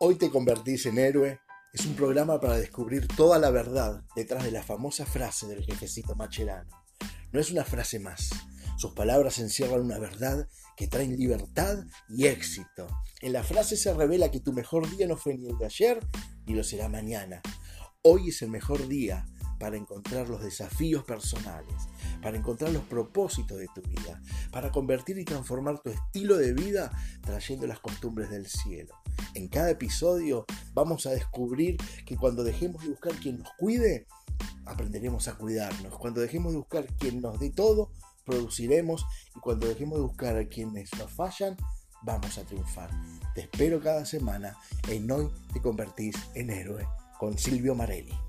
Hoy te convertís en héroe es un programa para descubrir toda la verdad detrás de la famosa frase del jefecito Macherano. No es una frase más. Sus palabras encierran una verdad que trae libertad y éxito. En la frase se revela que tu mejor día no fue ni el de ayer ni lo será mañana. Hoy es el mejor día para encontrar los desafíos personales, para encontrar los propósitos de tu vida, para convertir y transformar tu estilo de vida trayendo las costumbres del cielo. En cada episodio vamos a descubrir que cuando dejemos de buscar quien nos cuide, aprenderemos a cuidarnos. Cuando dejemos de buscar quien nos dé todo, produciremos y cuando dejemos de buscar a quienes nos fallan, vamos a triunfar. Te espero cada semana en Hoy te convertís en héroe con Silvio Marelli.